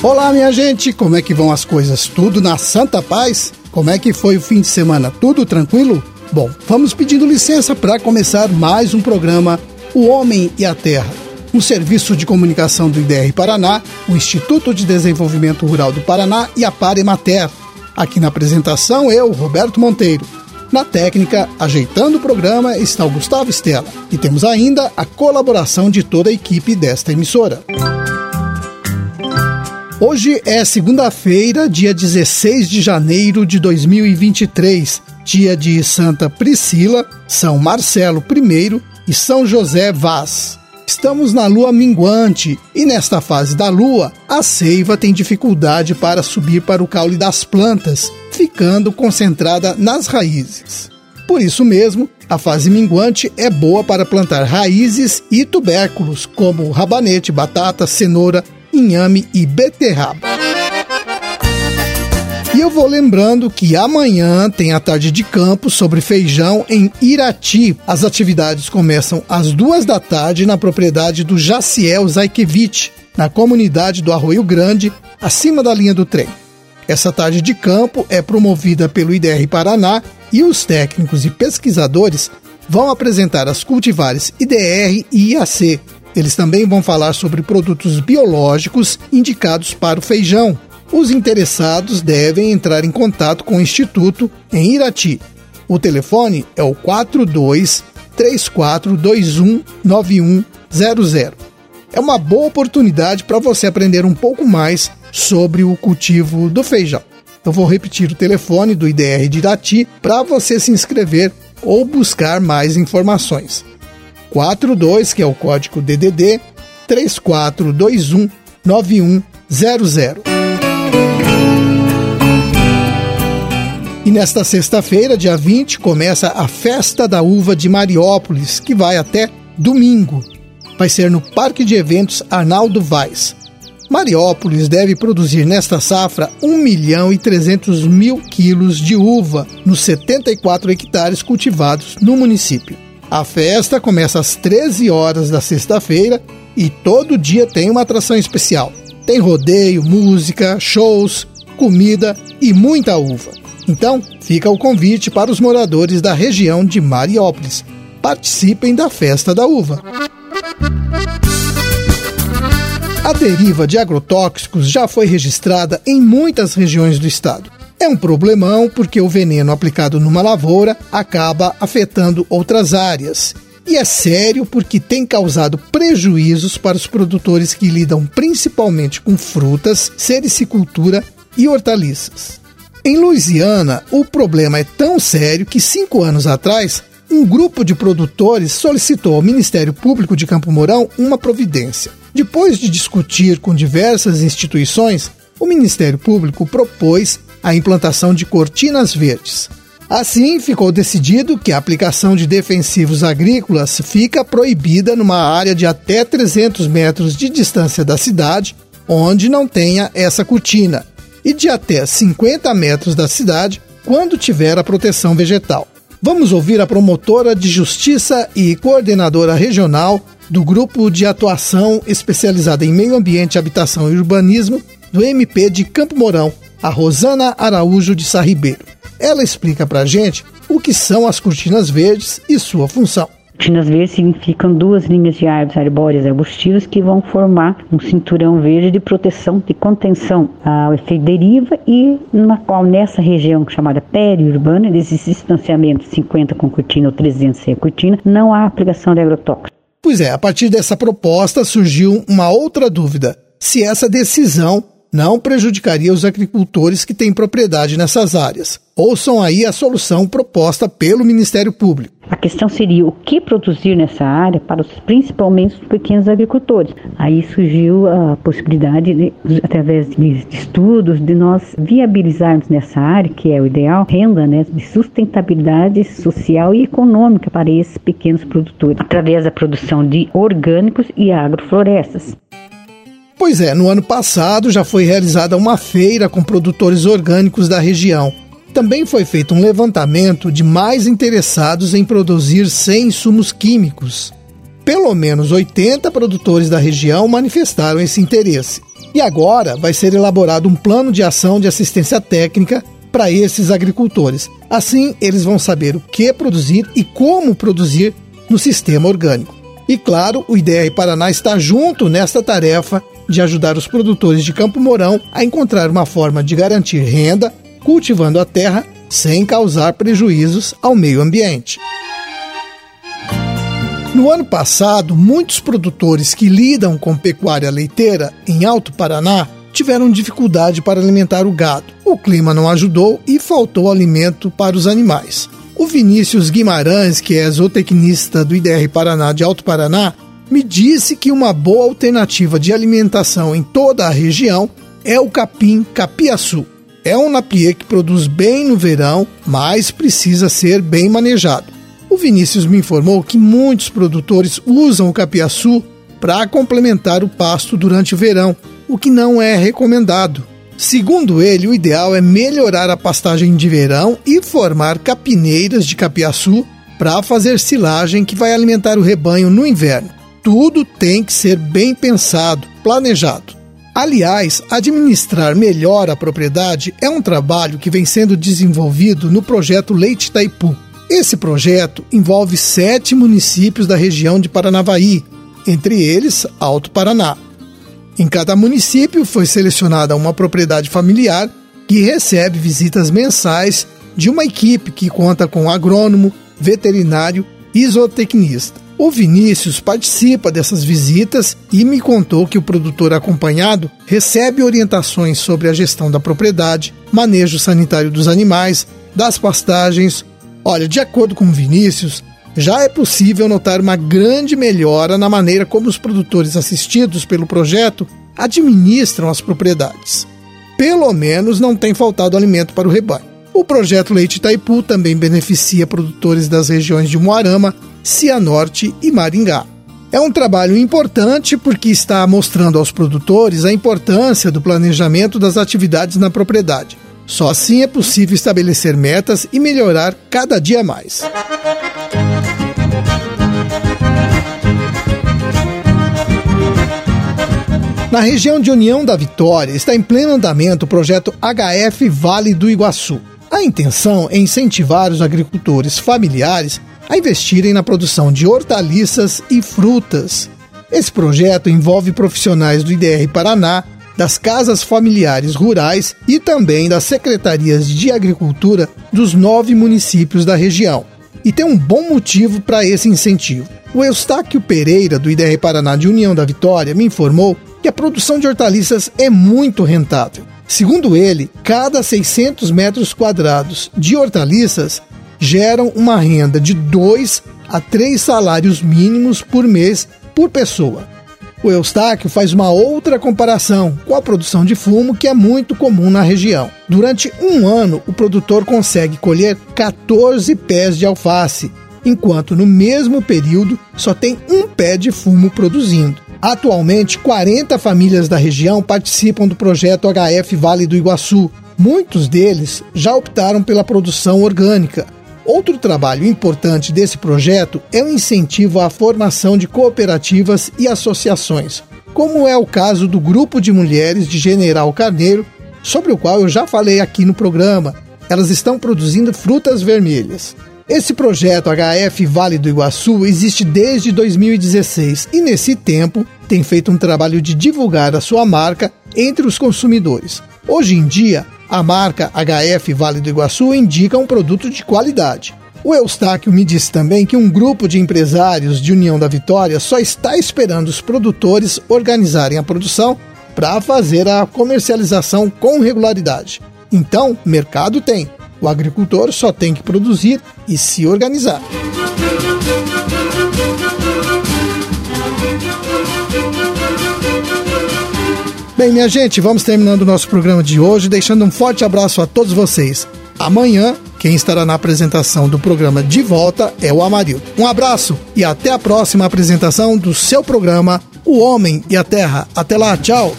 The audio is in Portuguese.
Olá, minha gente, como é que vão as coisas? Tudo na santa paz? Como é que foi o fim de semana? Tudo tranquilo? Bom, vamos pedindo licença para começar mais um programa O Homem e a Terra, um serviço de comunicação do IDR Paraná, o Instituto de Desenvolvimento Rural do Paraná e a Paremater. Aqui na apresentação, eu, Roberto Monteiro. Na técnica, ajeitando o programa, está o Gustavo Estela. E temos ainda a colaboração de toda a equipe desta emissora. Hoje é segunda-feira, dia 16 de janeiro de 2023, dia de Santa Priscila, São Marcelo I e São José Vaz. Estamos na lua minguante e nesta fase da lua, a seiva tem dificuldade para subir para o caule das plantas, ficando concentrada nas raízes. Por isso mesmo, a fase minguante é boa para plantar raízes e tubérculos como rabanete, batata, cenoura, inhame e beterraba. E eu vou lembrando que amanhã tem a tarde de campo sobre feijão em Irati. As atividades começam às duas da tarde na propriedade do Jaciel Zaikevich, na comunidade do Arroio Grande, acima da linha do trem. Essa tarde de campo é promovida pelo IDR Paraná e os técnicos e pesquisadores vão apresentar as cultivares IDR e IAC, eles também vão falar sobre produtos biológicos indicados para o feijão. Os interessados devem entrar em contato com o Instituto em Irati. O telefone é o 42 3421 9100. É uma boa oportunidade para você aprender um pouco mais sobre o cultivo do feijão. Eu vou repetir o telefone do IDR de Irati para você se inscrever ou buscar mais informações. 42, que é o código DDD 3421 9100. E nesta sexta-feira, dia 20, começa a Festa da Uva de Mariópolis, que vai até domingo. Vai ser no Parque de Eventos Arnaldo Vaz. Mariópolis deve produzir nesta safra 1 milhão e 300 mil quilos de uva nos 74 hectares cultivados no município. A festa começa às 13 horas da sexta-feira e todo dia tem uma atração especial. Tem rodeio, música, shows, comida e muita uva. Então, fica o convite para os moradores da região de Mariópolis. Participem da festa da uva. A deriva de agrotóxicos já foi registrada em muitas regiões do estado. É um problemão porque o veneno aplicado numa lavoura acaba afetando outras áreas. E é sério porque tem causado prejuízos para os produtores que lidam principalmente com frutas, sericicultura e hortaliças. Em Louisiana, o problema é tão sério que cinco anos atrás, um grupo de produtores solicitou ao Ministério Público de Campo Mourão uma providência. Depois de discutir com diversas instituições, o Ministério Público propôs a implantação de cortinas verdes. Assim, ficou decidido que a aplicação de defensivos agrícolas fica proibida numa área de até 300 metros de distância da cidade, onde não tenha essa cortina, e de até 50 metros da cidade, quando tiver a proteção vegetal. Vamos ouvir a promotora de justiça e coordenadora regional do Grupo de Atuação Especializada em Meio Ambiente, Habitação e Urbanismo do MP de Campo Mourão, a Rosana Araújo de Sarribeiro. Ela explica para a gente o que são as cortinas verdes e sua função. Cortinas verdes significam duas linhas de árvores arbóreas arbustivas que vão formar um cinturão verde de proteção, de contenção ao efeito deriva e na qual nessa região chamada periurbana, desses distanciamentos 50 com cortina ou 300 sem cortina, não há aplicação de agrotóxicos. Pois é, a partir dessa proposta surgiu uma outra dúvida: se essa decisão não prejudicaria os agricultores que têm propriedade nessas áreas. Ouçam aí a solução proposta pelo Ministério Público. A questão seria o que produzir nessa área para os, principalmente os pequenos agricultores. Aí surgiu a possibilidade, de, através de estudos, de nós viabilizarmos nessa área, que é o ideal, renda né, de sustentabilidade social e econômica para esses pequenos produtores, através da produção de orgânicos e agroflorestas. Pois é, no ano passado já foi realizada uma feira com produtores orgânicos da região. Também foi feito um levantamento de mais interessados em produzir sem insumos químicos. pelo menos 80 produtores da região manifestaram esse interesse. E agora vai ser elaborado um plano de ação de assistência técnica para esses agricultores. Assim, eles vão saber o que produzir e como produzir no sistema orgânico. E claro, o IDR Paraná está junto nesta tarefa de ajudar os produtores de Campo Mourão a encontrar uma forma de garantir renda cultivando a terra sem causar prejuízos ao meio ambiente. No ano passado, muitos produtores que lidam com pecuária leiteira em Alto Paraná tiveram dificuldade para alimentar o gado. O clima não ajudou e faltou alimento para os animais. O Vinícius Guimarães, que é zootecnista do IDR Paraná de Alto Paraná, me disse que uma boa alternativa de alimentação em toda a região é o capim capiaçu. É um napier que produz bem no verão, mas precisa ser bem manejado. O Vinícius me informou que muitos produtores usam o capiaçu para complementar o pasto durante o verão, o que não é recomendado. Segundo ele, o ideal é melhorar a pastagem de verão e formar capineiras de capiaçu para fazer silagem que vai alimentar o rebanho no inverno. Tudo tem que ser bem pensado, planejado. Aliás, administrar melhor a propriedade é um trabalho que vem sendo desenvolvido no projeto Leite Taipu. Esse projeto envolve sete municípios da região de Paranavaí, entre eles Alto Paraná. Em cada município foi selecionada uma propriedade familiar que recebe visitas mensais de uma equipe que conta com agrônomo, veterinário e zootecnista. O Vinícius participa dessas visitas e me contou que o produtor acompanhado recebe orientações sobre a gestão da propriedade, manejo sanitário dos animais, das pastagens. Olha, de acordo com o Vinícius, já é possível notar uma grande melhora na maneira como os produtores assistidos pelo projeto administram as propriedades. Pelo menos não tem faltado alimento para o rebanho. O projeto Leite Itaipu também beneficia produtores das regiões de Moarama, Cianorte e Maringá. É um trabalho importante porque está mostrando aos produtores a importância do planejamento das atividades na propriedade. Só assim é possível estabelecer metas e melhorar cada dia mais. Na região de União da Vitória está em pleno andamento o projeto HF Vale do Iguaçu. A intenção é incentivar os agricultores familiares a investirem na produção de hortaliças e frutas. Esse projeto envolve profissionais do IDR Paraná, das casas familiares rurais e também das secretarias de agricultura dos nove municípios da região. E tem um bom motivo para esse incentivo. O Eustáquio Pereira, do IDR Paraná de União da Vitória, me informou que a produção de hortaliças é muito rentável. Segundo ele, cada 600 metros quadrados de hortaliças geram uma renda de 2 a 3 salários mínimos por mês por pessoa. O Eustáquio faz uma outra comparação com a produção de fumo que é muito comum na região. Durante um ano, o produtor consegue colher 14 pés de alface, enquanto no mesmo período só tem um pé de fumo produzindo. Atualmente, 40 famílias da região participam do projeto HF Vale do Iguaçu. Muitos deles já optaram pela produção orgânica, Outro trabalho importante desse projeto é o incentivo à formação de cooperativas e associações, como é o caso do Grupo de Mulheres de General Carneiro, sobre o qual eu já falei aqui no programa. Elas estão produzindo frutas vermelhas. Esse projeto HF Vale do Iguaçu existe desde 2016 e, nesse tempo, tem feito um trabalho de divulgar a sua marca entre os consumidores. Hoje em dia, a marca HF Vale do Iguaçu indica um produto de qualidade. O Eustáquio me disse também que um grupo de empresários de União da Vitória só está esperando os produtores organizarem a produção para fazer a comercialização com regularidade. Então, mercado tem. O agricultor só tem que produzir e se organizar. Bem, minha gente, vamos terminando o nosso programa de hoje, deixando um forte abraço a todos vocês. Amanhã, quem estará na apresentação do programa de volta é o Amarildo. Um abraço e até a próxima apresentação do seu programa O Homem e a Terra. Até lá, tchau!